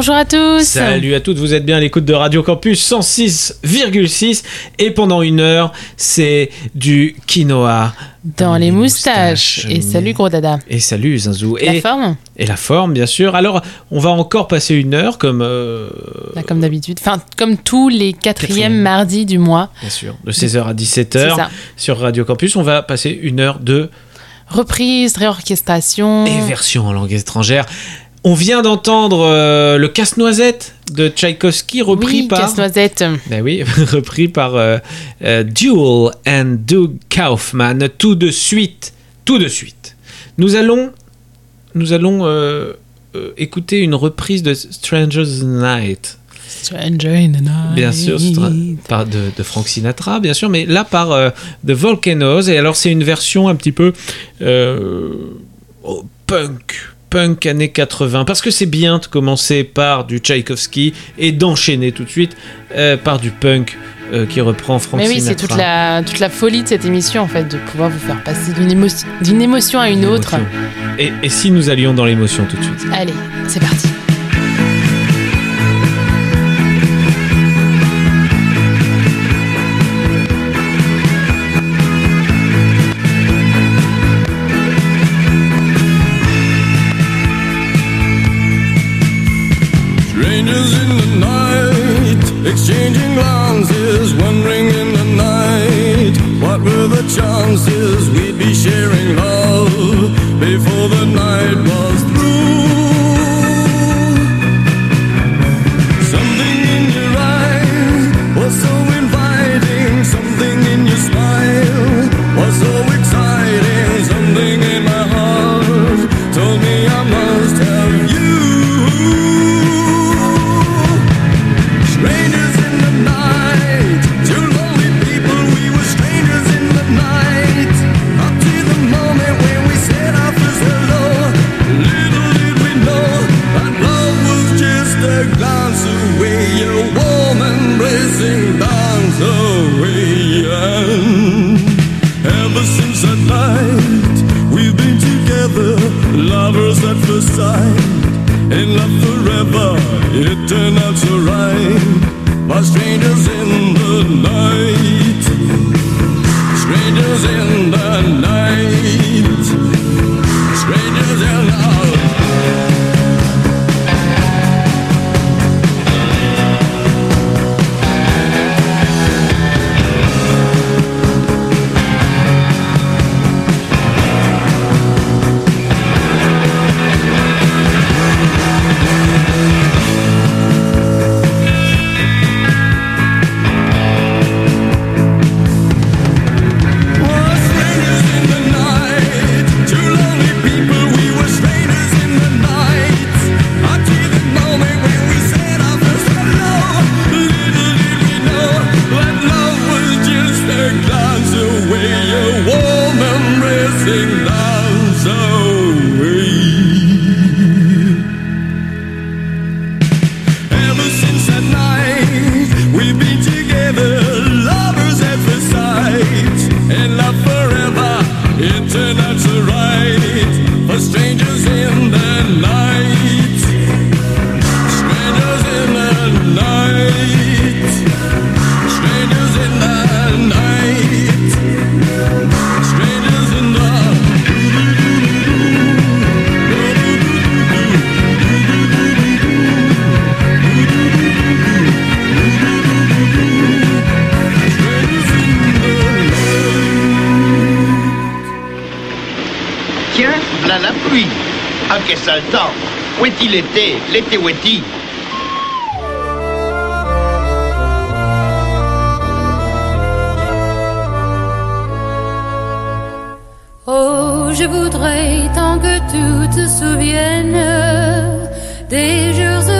Bonjour à tous. Salut à toutes, vous êtes bien à l'écoute de Radio Campus 106,6 et pendant une heure, c'est du quinoa Dans les moustaches. Et salut gros dada. Et salut Zinzou. La et, forme et la forme, bien sûr. Alors, on va encore passer une heure comme. euh, Bah, Comme d'habitude. Enfin, comme tous les quatrièmes Quatrième. mardis du mois. Bien sûr, de 16h à C'est 17h ça. sur Radio Campus. On va passer une heure de Reprise, réorchestration. et version en langue étrangère. On vient d'entendre euh, le casse-noisette de Tchaïkovski repris oui, par. casse-noisette. Ben oui, repris par euh, euh, Duel and Doug Kaufman. Tout de suite, tout de suite. Nous allons, nous allons euh, euh, écouter une reprise de Stranger's Night. Stranger in the night. Bien sûr, par de, de Frank Sinatra, bien sûr, mais là par euh, The Volcanoes. Et alors, c'est une version un petit peu euh, oh, punk, punk années 80. Parce que c'est bien de commencer par du Tchaïkovski et d'enchaîner tout de suite euh, par du punk euh, qui reprend Frank Mais oui, c'est toute la, toute la folie de cette émission, en fait, de pouvoir vous faire passer d'une émotion, d'une émotion à une autre. Et si nous allions dans l'émotion tout de suite? Allez, c'est parti. at first sight. In love forever, it turned out so right. While strangers in the night, strangers in the night. il était, l'été Oh, je voudrais tant que tu te souviennes des jours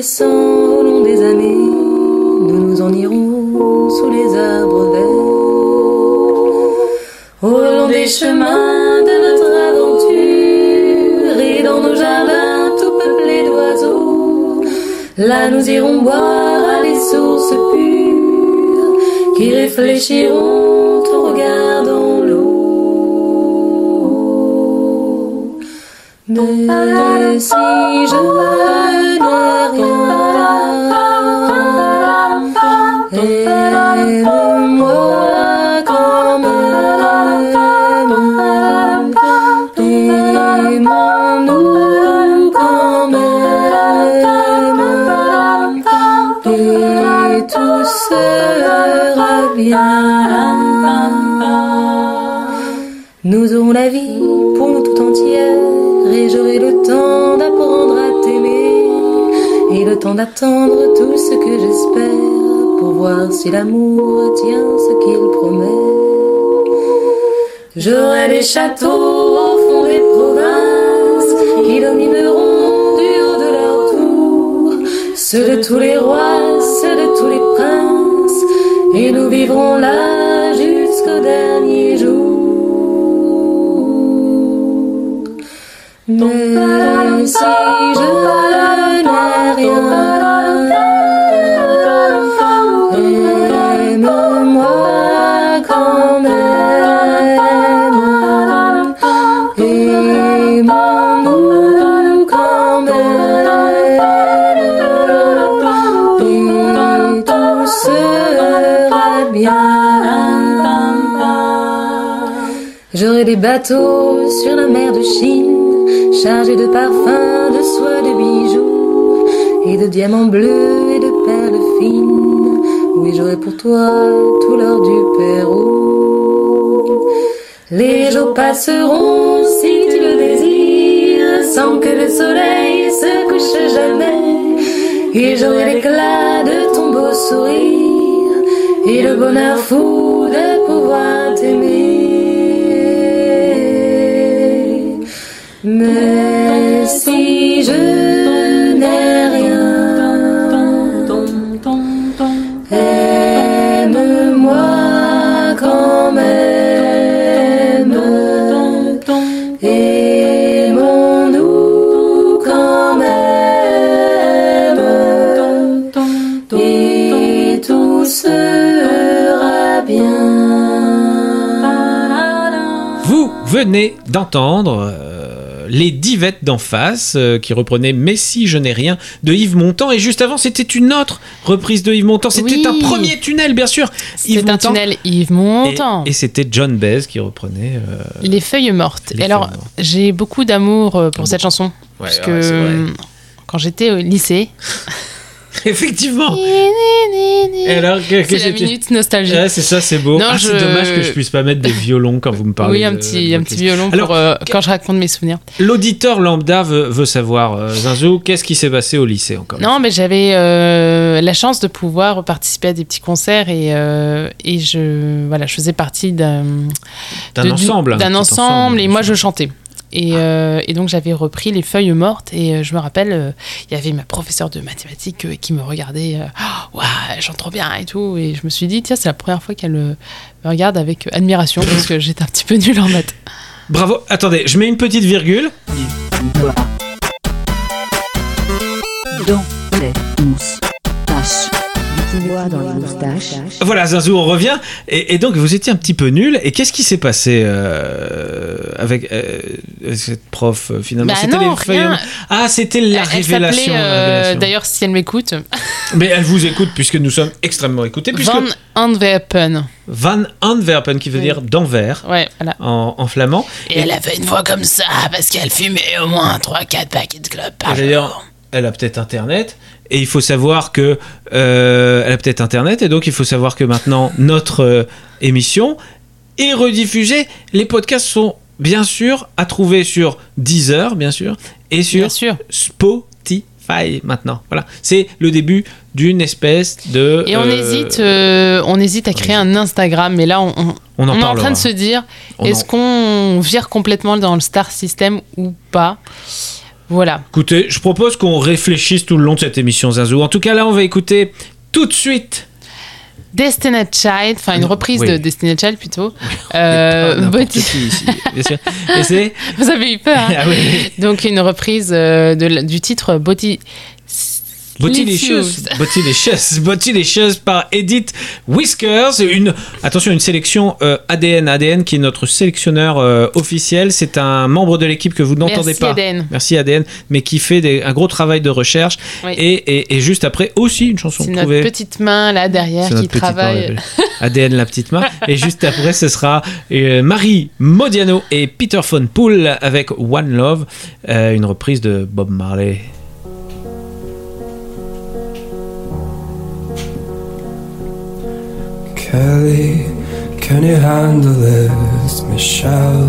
au long des années, nous nous en irons sous les arbres verts. Au long des chemins de notre aventure et dans nos jardins tout peuplés d'oiseaux, là nous irons boire à des sources pures qui réfléchiront en regardant si je n'ai rien, d'attendre tout ce que j'espère pour voir si l'amour tient ce qu'il promet. J'aurai des châteaux au fond des provinces qui domineront du de leur tour ceux de tous les rois, ceux de tous les princes et nous vivrons là jusqu'au dernier jour. Mais si je n'ai rien, aime-moi quand même, aimons-nous quand même, et tout sera bien. J'aurai des bateaux sur la mer de Chine, chargés de parfums, de soie, de bijoux, et de diamants bleus et de perles fines. Oui, j'aurai pour toi tout l'or du Pérou. Les jours passeront si tu le désires, sans que le soleil se couche jamais. Et j'aurai l'éclat de ton beau sourire, et le bonheur fou de pouvoir t'aimer. Mais si je n'ai rien, aime-moi quand même, aimons-nous quand même, et tout sera bien. Vous venez d'entendre euh, les divettes d'en face euh, qui reprenaient Messi, je n'ai rien de Yves Montand. Et juste avant, c'était une autre reprise de Yves Montand. C'était Oui. un premier tunnel, bien sûr. Yves C'est un Montand. tunnel Yves Montand. et c'était John Baez qui reprenait. euh, Les feuilles mortes. Les Et alors, j'ai beaucoup d'amour euh, pour Ah cette chanson. Ouais, parce ouais, que quand j'étais au lycée. Effectivement. Et alors, que- que C'est la minute nostalgie. Ouais, c'est ça, c'est beau. Non, Ah, je- C'est dommage que je puisse pas mettre des violons quand vous me parlez. oui, un petit, de un petit violon Alors, pour, euh, quand je raconte mes souvenirs. L'auditeur lambda veut, veut savoir, euh, Zinzou, qu'est-ce qui s'est passé au lycée encore Non, mais j'avais euh, la chance de pouvoir participer à des petits concerts et, euh, et je, voilà, je faisais partie d'un D'un ensemble. D'un tout ensemble, et moi je chantais. Et, euh, et donc j'avais repris les feuilles mortes et euh, je me rappelle, euh, il y avait ma professeure de mathématiques euh, qui me regardait, ouais, elle chante trop bien et tout. Et je me suis dit, tiens, c'est la première fois qu'elle euh, me regarde avec admiration parce que j'étais un petit peu nulle en maths. Bravo. Attendez, je mets une petite virgule. Moustaches. Dans les moustaches. Voilà, Zinzou, on revient. Et, et donc, vous étiez un petit peu nul. Et qu'est-ce qui s'est passé euh, avec euh, cette prof euh, finalement? Bah C'était les feuilles-. Ah, c'était la elle révélation. s'appelait, la révélation. d'ailleurs, si elle m'écoute, Mais elle vous écoute puisque nous sommes extrêmement écoutés. Puisque Van Antwerpen. Van Antwerpen, qui veut Oui. dire d'Anvers Ouais, voilà. en, en flamand. Et elle avait une voix comme ça parce qu'elle fumait au moins 3-4 paquets de clopes par D'ailleurs, elle a peut-être Internet. Et il faut savoir que euh, elle a peut-être Internet. Et donc, il faut savoir que maintenant, notre euh, émission est rediffusée. Les podcasts sont bien sûr à trouver sur Deezer, bien sûr, et sur Bien sûr. Spotify maintenant. Voilà, c'est le début d'une espèce de. Et on euh, hésite, euh, on hésite à créer un Instagram, mais là on, on- On en on est en train de se dire, est-ce en- qu'on vire complètement dans le star system ou pas? Voilà. Écoutez, je propose qu'on réfléchisse tout le long de cette émission Zazou. En tout cas, là, on va écouter tout de suite. Destined Child, enfin une reprise Oui. de Destined Child plutôt. Euh, ici, bien sûr. Et. Vous avez eu peur. hein Ah oui. Donc une reprise euh, de du titre Body. Bottylicious, Bottylicious, Bottylicious par Edith Whiskers. Une, attention, une sélection euh, ADN. ADN qui est notre sélectionneur euh, officiel. C'est un membre de l'équipe que vous n'entendez Merci, pas. ADN. Merci ADN, mais qui fait des- un gros travail de recherche. Oui. Et, et- et juste après, aussi une chanson C'est notre trouvée. petite main là derrière qui main, travaille. ADN la petite main. Et juste après, ce sera euh, Marie Modiano et Peter Von Pool avec One Love, euh, une reprise de Bob Marley. Kelly, can you handle this? Michelle,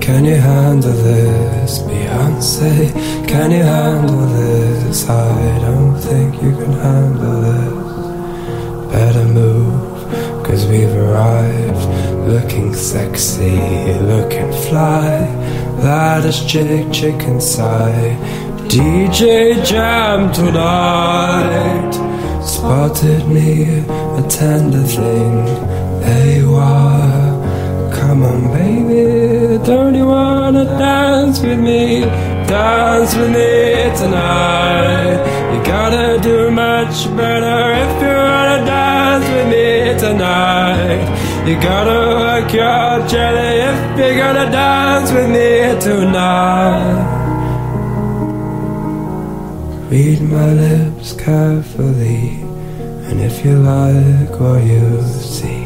can you handle this? Beyonce, can you handle this? I don't think you can handle this. Better move, cause we've arrived. Looking sexy, looking fly. Lattice chick, chick inside. DJ Jam tonight. Spotted me a tender thing. There you are. Come on, baby. Don't you wanna dance with me? Dance with me tonight. You gotta do much better if you wanna dance with me tonight. You gotta work your jelly if you're gonna dance with me tonight. Read my lips carefully, and if you like what you see,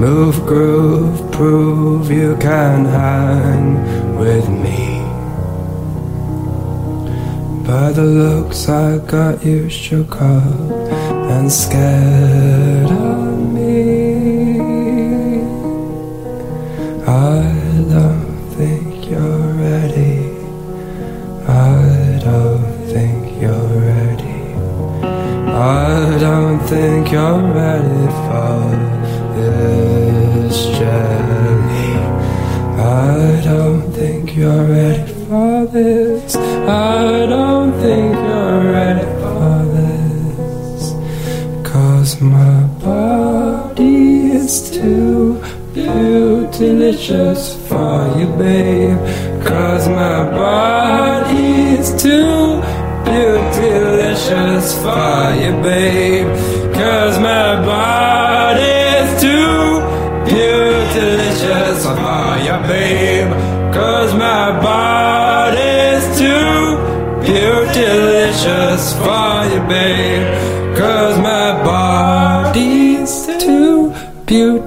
move, groove, prove you can hang with me. By the looks I got you shook up and scared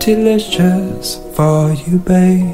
beautilicious for you, babe.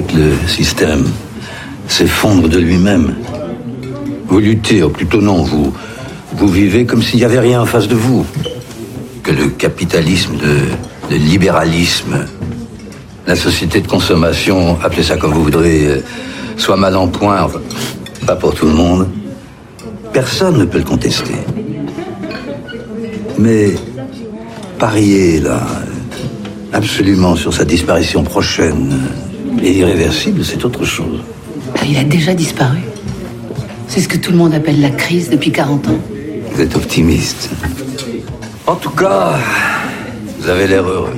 Que le système s'effondre de lui-même. Vous luttez, ou plutôt non, vous, vous vivez comme s'il n'y avait rien en face de vous. Que le capitalisme, le, le libéralisme, la société de consommation, appelez ça comme vous voudrez, euh, soit mal en point, pas pour tout le monde. Personne ne peut le contester. Mais parier, là, absolument sur sa disparition prochaine et irréversible, c'est autre chose. Bah, Il a déjà disparu. C'est ce que tout le monde appelle la crise depuis 40 ans. Vous êtes optimiste. En tout cas, vous avez l'air heureux.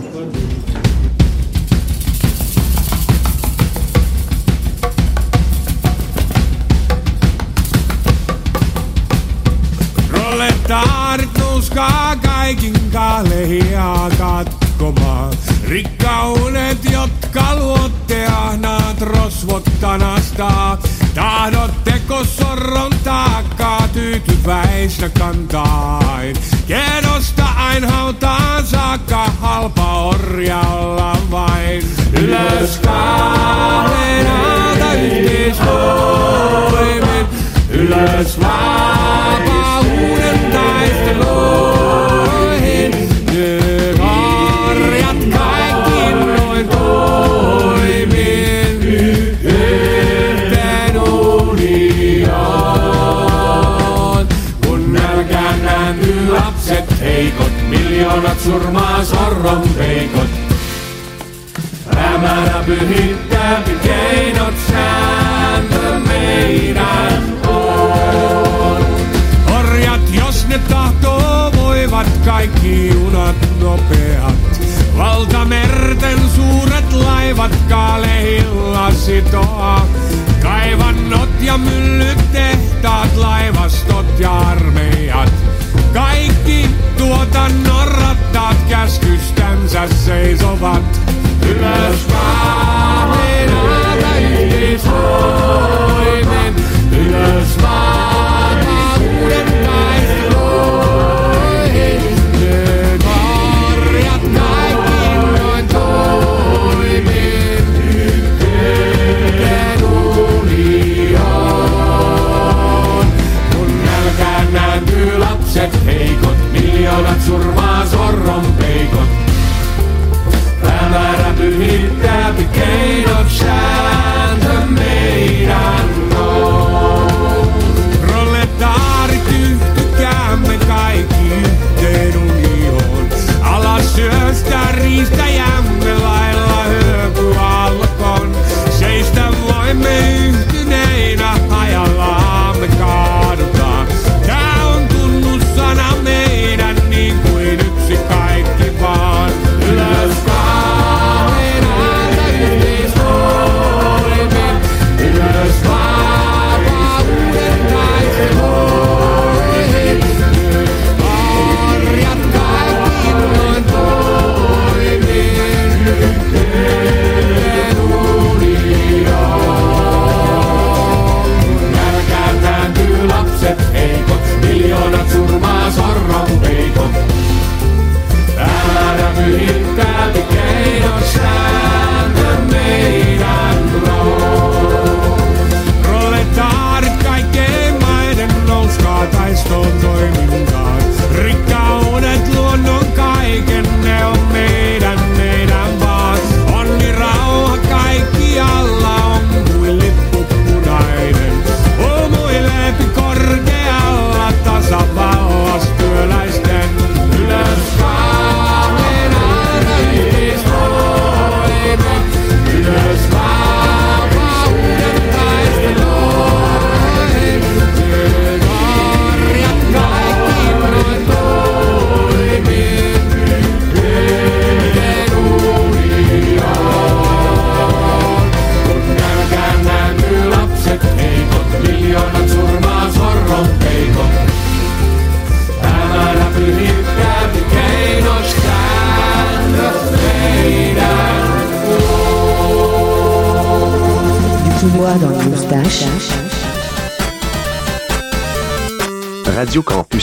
Proletaarit nouskaa kaikin kahleja katkomaan. Rikkaudet, jotka luotte ahnaat rosvot tanastaa. Tahdotteko sorron taakkaa tyytyväisenä kantain? Kedosta ain hautaan saakka halpa orjalla vain. Ylös kahden alta yhteisvoimin. Ylös vapauuden taisteluihin. Miljoonat surmaa sorron peikot. Hämärä pyhittää keinot sääntö meidän on. Orjat, jos ne tahtoo, voivat kaikki junat nopeat. Valtamerten suuret laivat kalehilla sitoa. Kaivannot ja myllyt, tehtaat, laivastot ja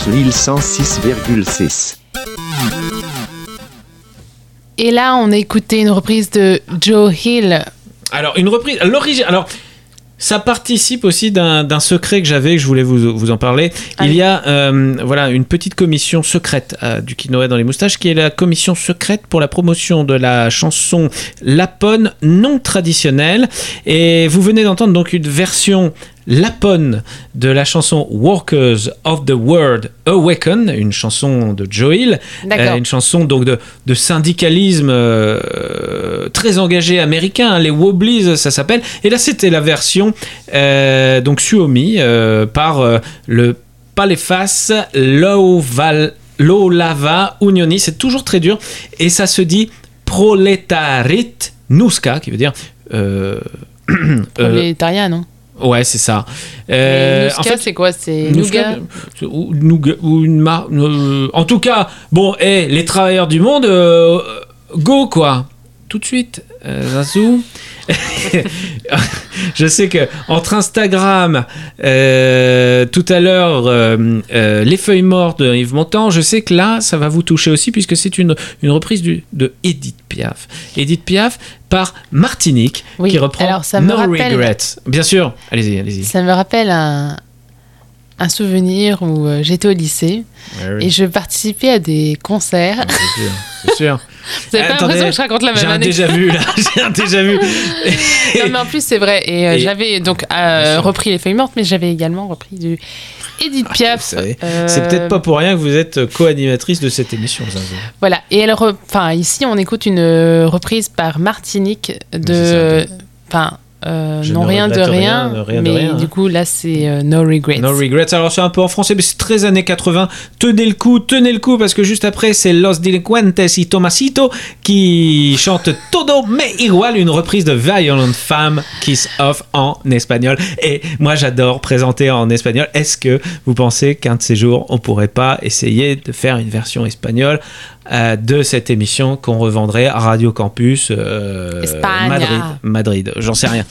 Campus Lille 106,6. Et là, on a écouté une reprise de Joe Hill. Alors, une reprise. L'origine. Alors. Ça participe aussi d'un secret que j'avais, que je voulais vous, vous en parler. Il y a euh, voilà, une petite commission secrète euh, du Quinoa dans les moustaches, qui est la commission secrète pour la promotion de la chanson lapone non traditionnelle. Et vous venez d'entendre donc une version lapone de la chanson Workers of the World Awaken, une chanson de Joe Hill, D'accord. Euh, une chanson donc de, de syndicalisme euh, très engagé américain, hein, les Wobblies ça s'appelle, et là c'était la version euh, donc Suomi euh, par le Paleface Loval, Lolava Unioni, c'est toujours très dur, et ça se dit Proletarit Nuska, qui veut dire... Prolétariat, non? Ouais, c'est ça. Euh, Nouska, c'est quoi? C'est Nougat ou, nougat- ou une mar- euh, en tout cas, bon, eh, les travailleurs du monde, euh, go quoi. Tout de suite, euh, Zazou. Je sais que entre Instagram, euh, tout à l'heure, euh, euh, les feuilles mortes de Yves Montand, je sais que là, ça va vous toucher aussi puisque c'est une, une reprise du, de Edith Piaf. Edith Piaf par Martinique Oui, qui reprend alors ça me No rappelle- Regrets. Bien sûr, allez-y, allez-y. Ça me rappelle un, un souvenir où euh, j'étais au lycée oui. et je participais à des concerts. C'est sûr, c'est sûr. Vous avez pas Attendez, l'impression que je raconte la même J'ai un anecdote déjà vu là, j'ai un déjà vu. non, mais en plus, c'est vrai. Et, euh, Et- j'avais donc euh, repris Les Feuilles Mortes, mais j'avais également repris du Edith Piaf. Savez, euh, C'est peut-être pas pour rien que vous êtes co-animatrice de cette émission. Voilà. Et elle, enfin, ici, on écoute une reprise par Martinique de, enfin, euh, non rien de rien, de mais rien, du hein. coup là c'est euh, No Regrets. No Regrets. Alors c'est un peu en français, mais c'est très années 80. Tenez le coup, tenez le coup, parce que juste après c'est Los Delinquentes y Tomasito qui chante Todo me igual, une reprise de Violent Femme Kiss Off en espagnol. Et moi j'adore présenter en espagnol. Est-ce que vous pensez qu'un de ces jours on pourrait pas essayer de faire une version espagnole euh, de cette émission qu'on revendrait à Radio Campus euh. Madrid Madrid, j'en sais rien.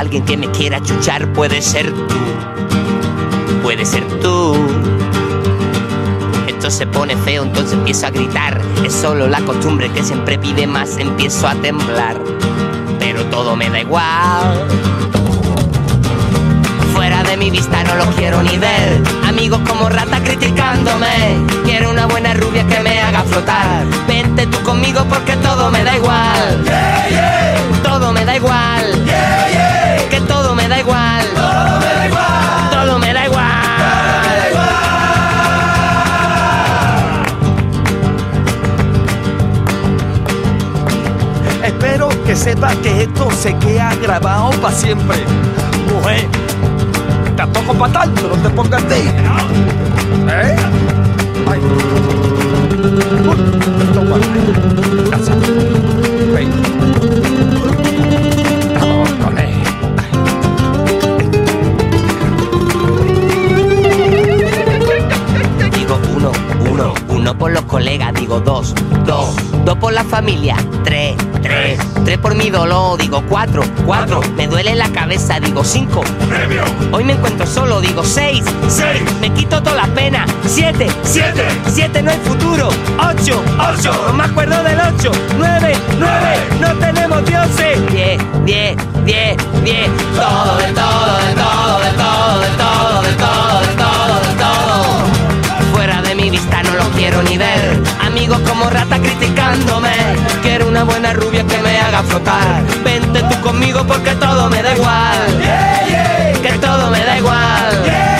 Alguien que me quiera chuchar. Puede ser tú. Puede ser tú. Esto se pone feo, entonces empiezo a gritar. Es solo la costumbre que siempre pide más. Empiezo a temblar. Pero todo me da igual. Fuera de mi vista no lo quiero ni ver. Amigos como rata criticándome. Quiero una buena rubia que me haga flotar. Vente tú conmigo porque todo me da igual. Todo me da igual. Que que sepa que esto se queda grabado para siempre. Mujer, tampoco para tanto, no te pongas de ¿Eh? Mi dolor, digo cuatro, cuatro, me duele la cabeza, digo cinco, premio. Hoy me encuentro solo, digo seis, seis, me quito toda la pena, siete, siete, siete no hay futuro, ocho, ocho, no me acuerdo del ocho, nueve, nueve, no tenemos dioses, diez, diez, diez, diez, todo, de todo, de todo, de todo, de todo, de todo, quiero ni ver. Amigos como rata criticándome. Quiero una buena rubia que me haga flotar. Vente tú conmigo porque todo me da igual. Que todo me da igual.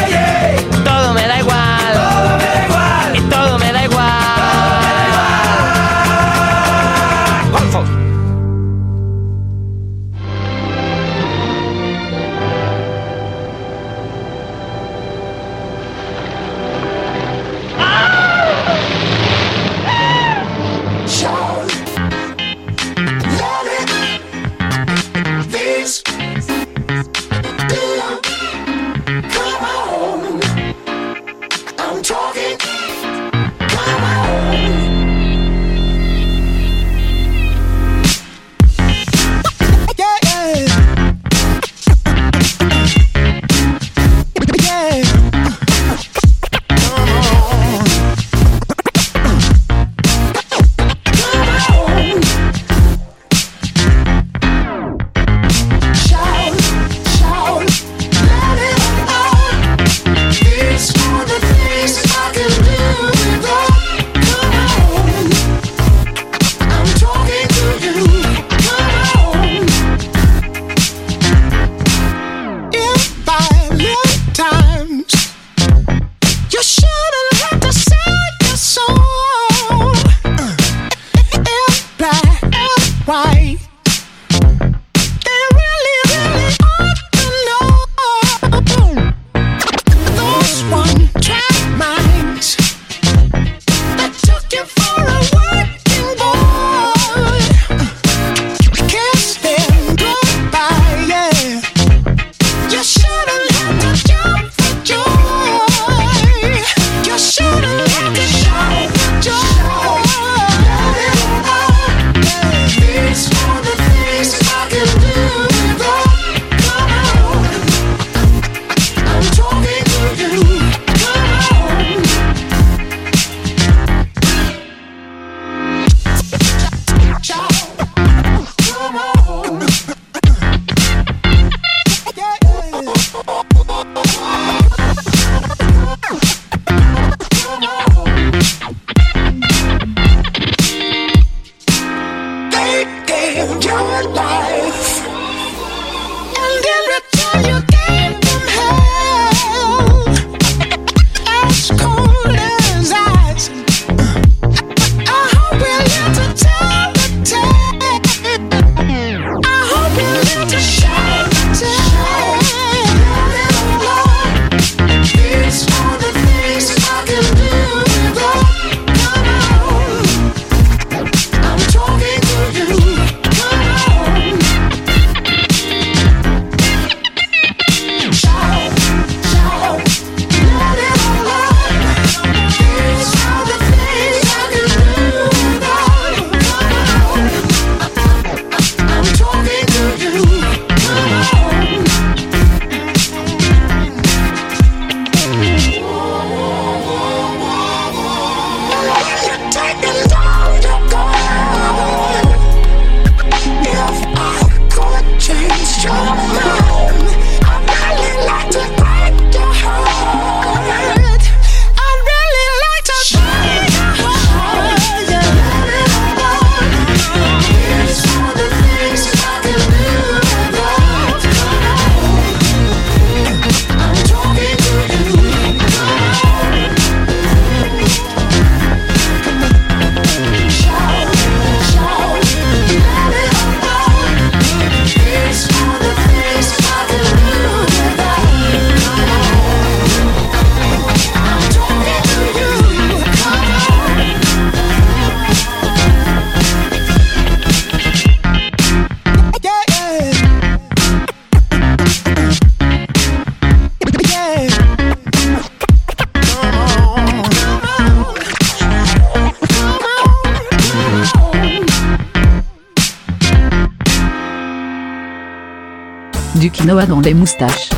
Dans les moustaches.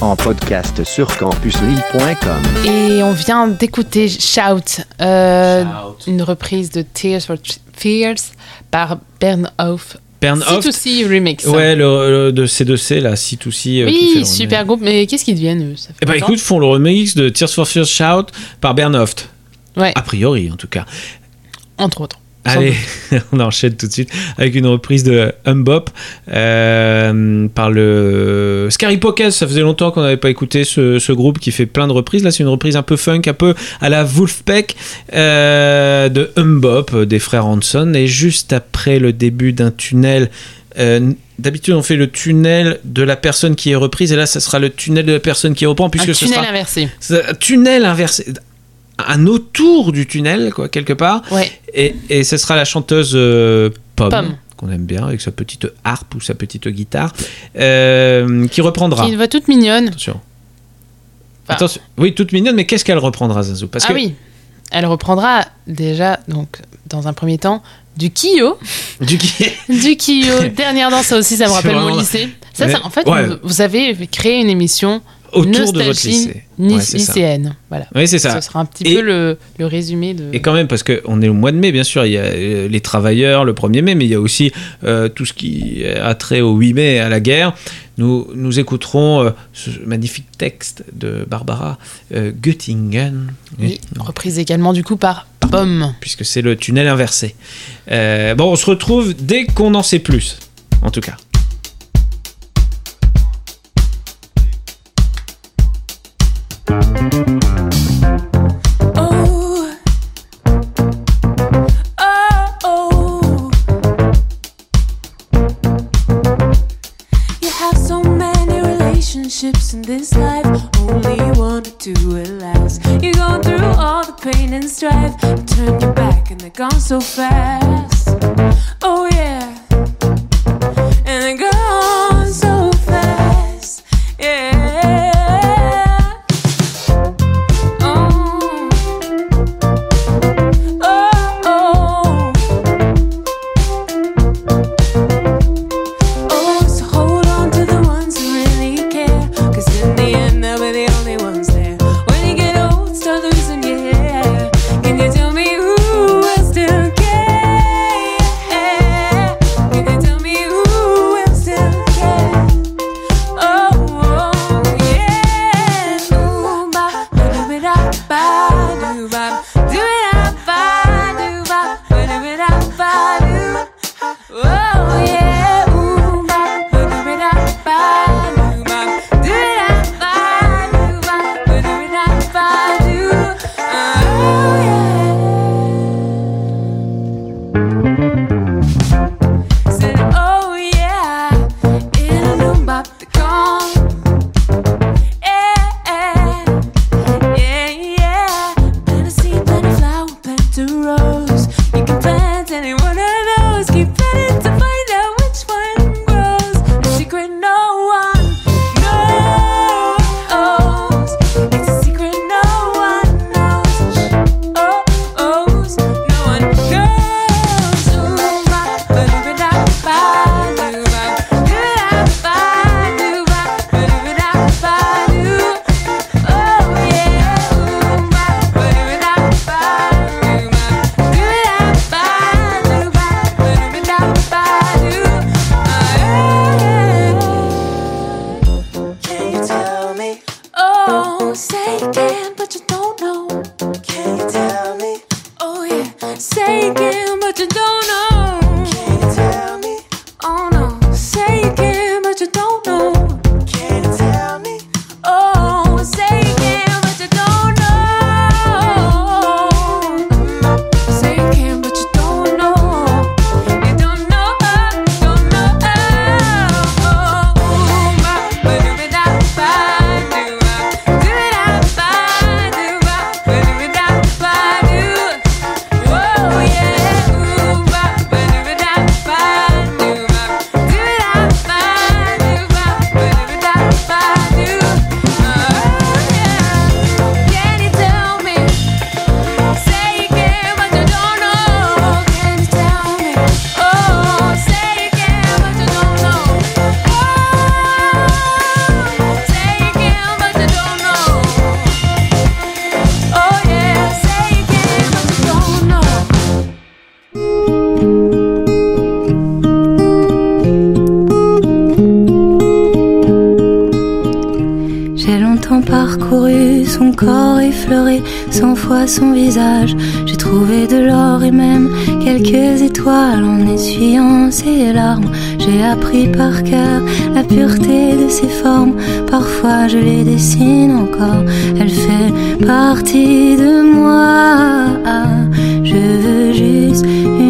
En podcast sur campuslille.com. Et on vient d'écouter Shout, euh, une reprise de Tears for Fears par Bern Hoff. Bern Hoff. C2C Remix. Ouais, le, le- de C2C, là, C2C. euh, qui fait Oui, super groupe, mais qu'est-ce qu'ils deviennent eux? Ça fait Eh ben longtemps écoute, font le remix de Tears for Fears Shout par Bernhoft. Ouais. A priori, en tout cas. Entre autres. Allez, on enchaîne tout de suite avec une reprise de Humbop euh, par le Scary Pocket. Ça faisait longtemps qu'on n'avait pas écouté ce, ce groupe qui fait plein de reprises. Là, c'est une reprise un peu funk, un peu à la Wolfpack euh, de Humbop euh, des frères Hanson. Et juste après le début d'un tunnel. euh, D'habitude, on fait le tunnel de la personne qui est reprise, et là, ça sera le tunnel de la personne qui reprend, puisque Un ce tunnel sera inversé. un tunnel inversé. Un autour du tunnel, quoi, quelque part. Ouais. Et, et ce sera la chanteuse euh, Pomme, Pomme. qu'on aime bien, avec sa petite harpe ou sa petite guitare, euh, qui reprendra. Qui une voix toute mignonne. Attention. Attention. Oui, toute mignonne, mais qu'est-ce qu'elle reprendra, Zazou Parce ah que oui, elle reprendra déjà, donc, dans un premier temps, du Kyo. Du Kyo. du Kyo. Dernière danse, ça aussi, ça me rappelle mon lycée. Ça, Mais- ça, en fait, ouais. vous, vous avez créé une émission Autour de votre lycée. Ouais, ça. lycéenne. Voilà. Oui, c'est ça. Ce sera un petit Et- peu le, le résumé de. Et quand même, parce qu'on est au mois de mai, bien sûr, il y a euh, les travailleurs le 1er mai, mais il y a aussi euh, tout ce qui a trait au 8 mai, à la guerre. Nous, nous écouterons euh, ce magnifique texte de Barbara euh, Göttingen. Oui, reprise également du coup par Pomme. Puisque c'est le tunnel inversé. Bon, on se retrouve dès qu'on en sait plus, en tout cas. Pain and strife, turn your back and they're gone so fast. Oh, yeah, son visage. J'ai trouvé de l'or et même quelques étoiles en essuyant ses larmes. J'ai appris par cœur la pureté de ses formes. Parfois je les dessine encore. Elle fait partie de moi. Je veux juste une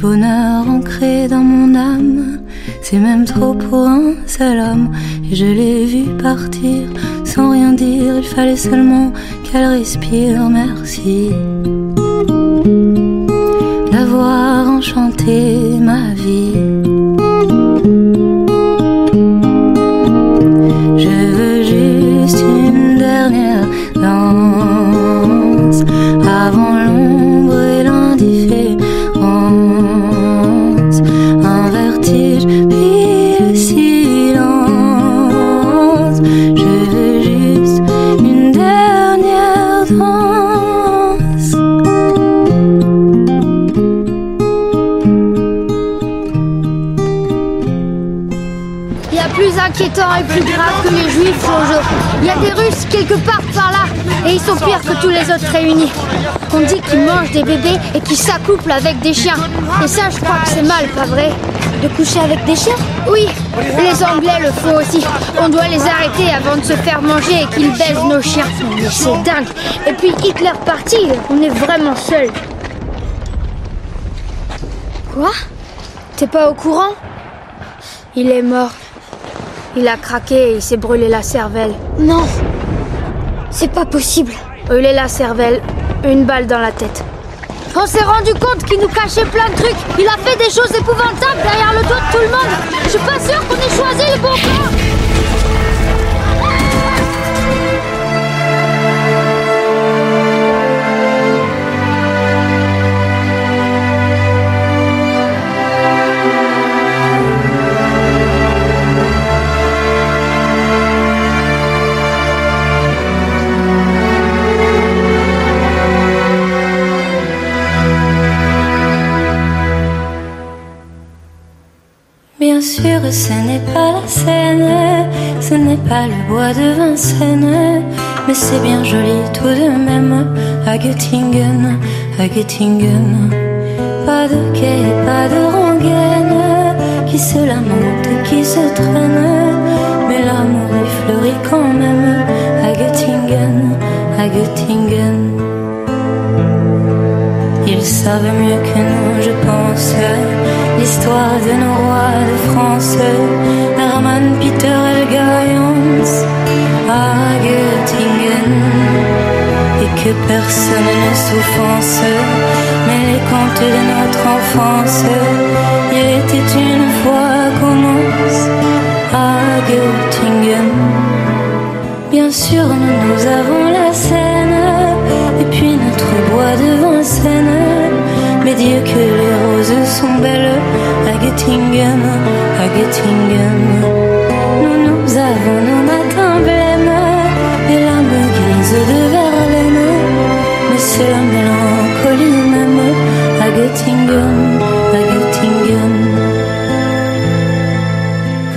bonheur ancré dans mon âme. C'est même trop pour un seul homme. Et je l'ai vu partir sans rien dire. Il fallait seulement qu'elle respire. Merci quelque part par là, et ils sont pires que tous les autres réunis. On dit qu'ils mangent des bébés et qu'ils s'accouplent avec des chiens. Et ça, je crois que c'est mal, pas vrai De coucher avec des chiens? Oui, les Anglais le font aussi. On doit les arrêter avant de se faire manger et qu'ils baisent nos chiens. Mais c'est dingue. Et puis Hitler parti, on est vraiment seuls. Quoi? T'es pas au courant? Il est mort. Il a craqué et il s'est brûlé la cervelle. Non C'est pas possible. Brûlé la cervelle, une balle dans la tête. On s'est rendu compte qu'il nous cachait plein de trucs. Il a fait des choses épouvantables derrière le dos de tout le monde. Je suis pas sûre qu'on ait choisi le bon camp. Sûr, ce n'est pas la Seine, ce n'est pas le bois de Vincennes, mais c'est bien joli tout de même. À Göttingen, à Göttingen. Pas de quai, pas de rengaine. Qui se lamente qui se traîne, mais l'amour y fleurit quand même. À Göttingen, à Göttingen. Ils savent mieux que nous, je pense, l'histoire de nos rois de France, Hermann, Peter et Gayons à Göttingen, et que personne ne s'offense, mais les contes de notre enfance, il était une fois commence à Göttingen. Bien sûr, nous, nous avons la Seine, et puis notre bois de Vincennes. Dieu que les roses sont belles à Göttingen, à Göttingen. Nous, nous avons nos matins blêmes et l'âme grise de Verlaine. Mais c'est la mélancolie même à Göttingen, à Göttingen.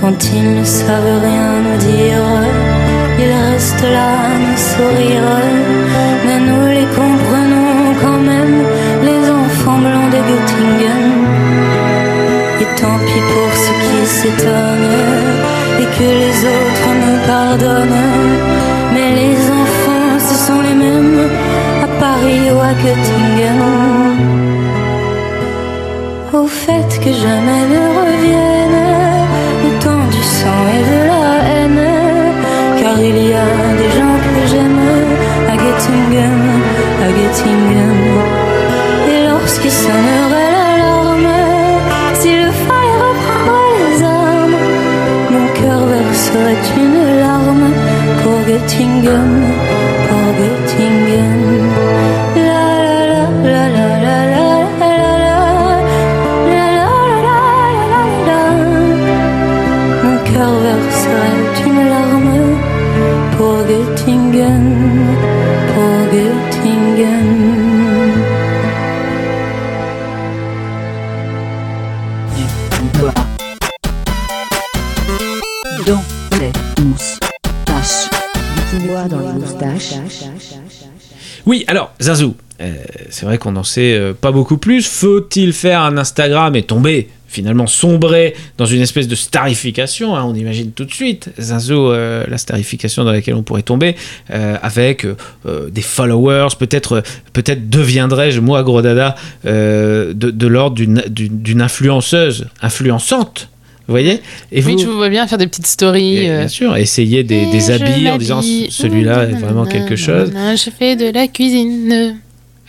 Quand ils ne savent rien nous dire, ils restent là à nous sourire. Tant pis pour ceux qui s'étonnent et que les autres me pardonnent. Mais les enfants, ce sont les mêmes à Paris ou à Göttingen. Au fait que jamais ne revienne le temps du sang et de la haine. Car il y a des gens que j'aime à Göttingen, à Göttingen. 停给。Oui, alors, Zazou, euh, c'est vrai qu'on n'en sait euh, pas beaucoup plus. Faut-il faire un Instagram et tomber, finalement sombrer dans une espèce de starification hein, On imagine tout de suite, Zazou, euh, la starification dans laquelle on pourrait tomber, avec des followers, peut-être deviendrais-je, moi, gros dada, de, de l'ordre d'une influenceuse, influençante. Vous voyez Et oui, vous, je vous vois bien faire des petites stories. et, euh, bien sûr, essayer des, des habits en disant celui-là est vraiment quelque chose. Je fais de la cuisine.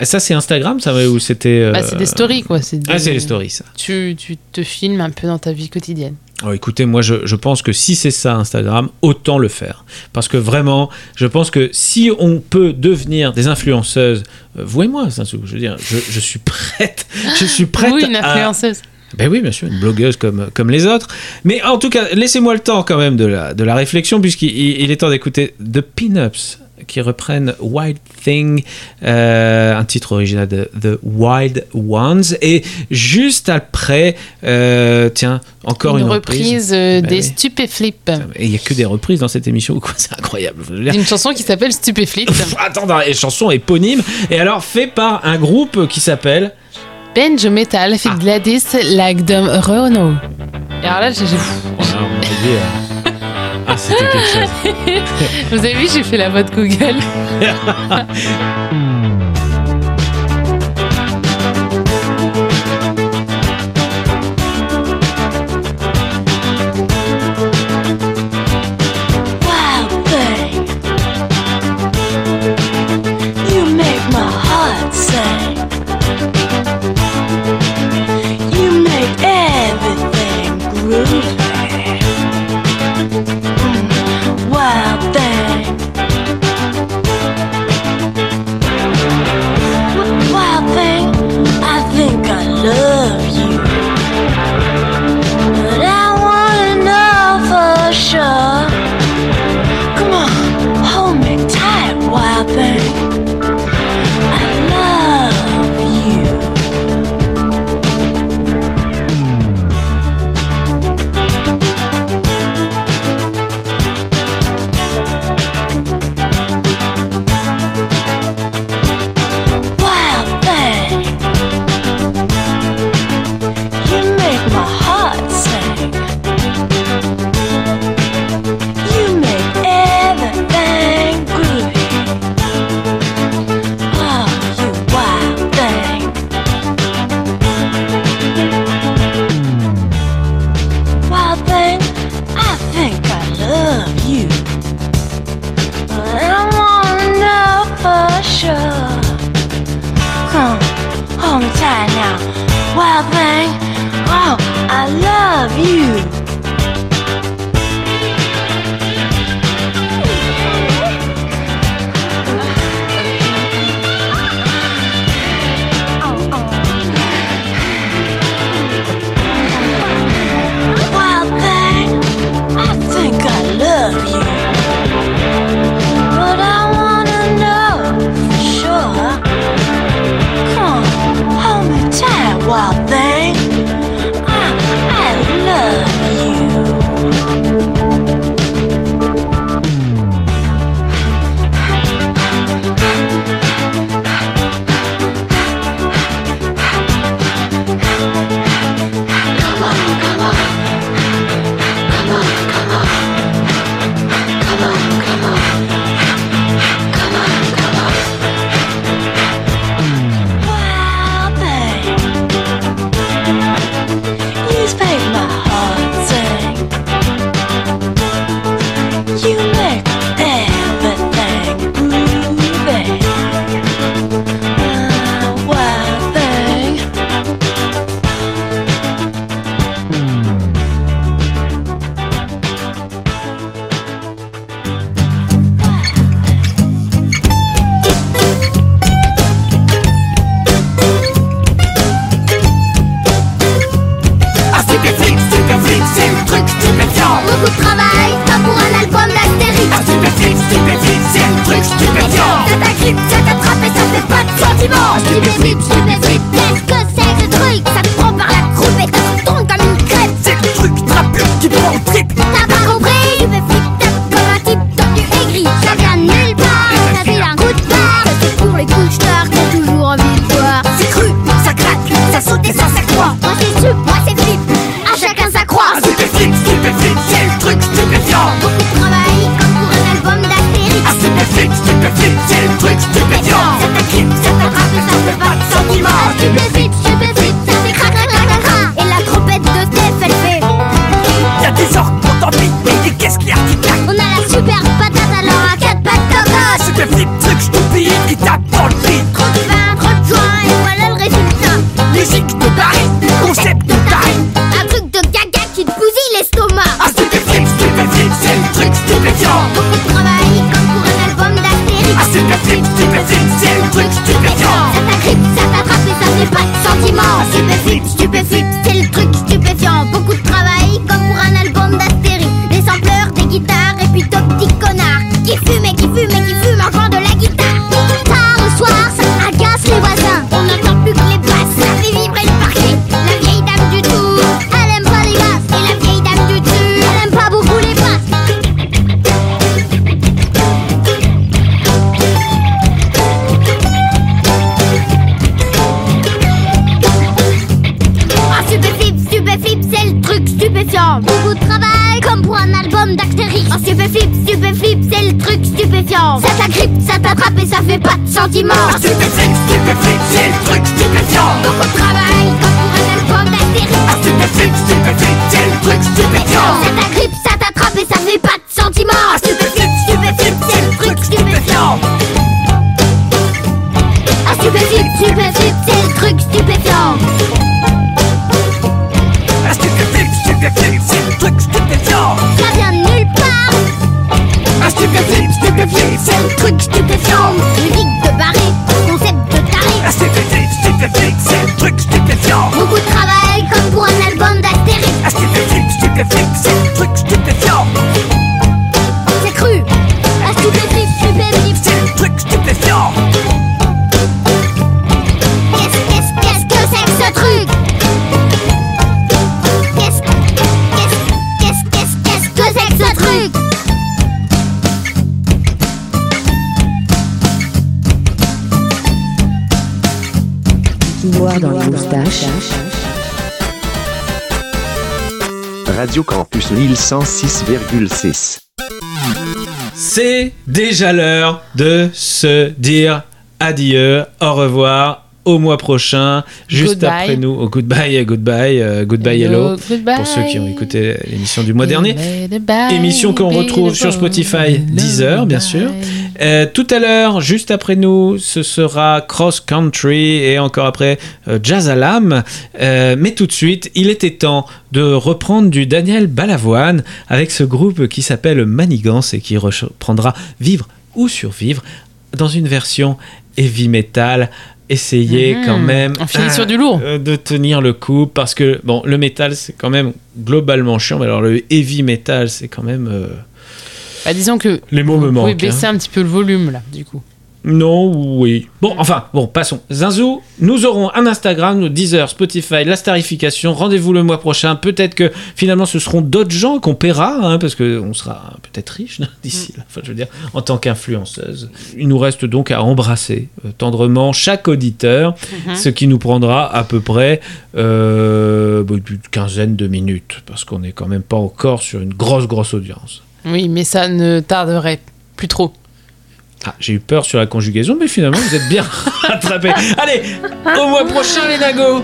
Ça, c'est Instagram, ça ou c'était. euh, Bah, c'est des stories, quoi. c'est Ah, des- c'est les stories, ça. Tu, tu te filmes un peu dans ta vie quotidienne. Oh, écoutez, moi, je, je pense que si c'est ça Instagram, autant le faire. Parce que vraiment, je pense que si on peut devenir des influenceuses, euh, vous et moi, je veux dire, je, je suis prête. Je suis prête oui, une à- influenceuse. Ben oui, bien sûr, une blogueuse comme, comme les autres. Mais en tout cas, laissez-moi le temps quand même de la, de la réflexion, puisqu'il il est temps d'écouter The Pin-Ups, qui reprennent Wild Thing, euh, un titre original de The Wild Ones. Et juste après, euh, tiens, encore une, une reprise euh, Ben des oui. Stupéflip. Et il n'y a que des reprises dans cette émission, ou quoi, c'est incroyable. D'une chanson qui s'appelle Stupéflip. Attends, dans les chansons éponymes, et alors fait par un groupe qui s'appelle... Benjo Metal fait Gladys like Dom Renault. Et alors là, j'ai. euh, Ah, c'était quelque chose. Vous avez vu, j'ai fait la voix de Google. c'est le truc stupéfiant. Beaucoup de travail, pas pour un album d'Astérix. Ah, un stupéflip, stupéflip, c'est le truc stupéfiant. Ça t'agrippe, ça t'attrape et ça fait pas de sentiment. Un ah, stupéflip, stupéflip, qu'est-ce que c'est Radio Campus Lille 106,6. C'est déjà l'heure de se dire adieu, au revoir, au mois prochain, juste Goodbye. après nous. Oh, goodbye, goodbye, euh, goodbye, hello. Hello, goodbye. Pour ceux qui ont écouté l'émission du mois dernier. Émission qu'on retrouve sur Spotify, Deezer, bien sûr. Euh, tout à l'heure, juste après nous, ce sera Cross Country et encore après euh, Jazz à l'âme. Euh, mais tout de suite, il était temps de reprendre du Daniel Balavoine avec ce groupe qui s'appelle Manigance et qui reprendra Vivre ou Survivre dans une version heavy metal. Essayez Mhm. quand même On finit sur du lourd. euh, de tenir le coup parce que bon, le métal c'est quand même globalement chiant, mais alors le heavy metal c'est quand même. euh, Bah, disons que Les mots me manquent, baisser un petit peu le volume là, du coup. Non, oui. Bon, enfin, bon, passons. Zinzou, nous aurons un Instagram, nos Deezer, Spotify, la starification. Rendez-vous le mois prochain. Peut-être que finalement ce seront d'autres gens qu'on paiera, hein, parce qu'on sera peut-être riche d'ici là. Enfin, je veux dire, en tant qu'influenceuse. Il nous reste donc à embrasser euh, tendrement chaque auditeur, Mhm. ce qui nous prendra à peu près euh, bah, une quinzaine de minutes, parce qu'on n'est quand même pas encore sur une grosse, grosse audience. Oui, mais ça ne tarderait plus trop. Ah, j'ai eu peur sur la conjugaison, mais finalement, vous êtes bien rattrapés. Allez, au mois prochain, les nagos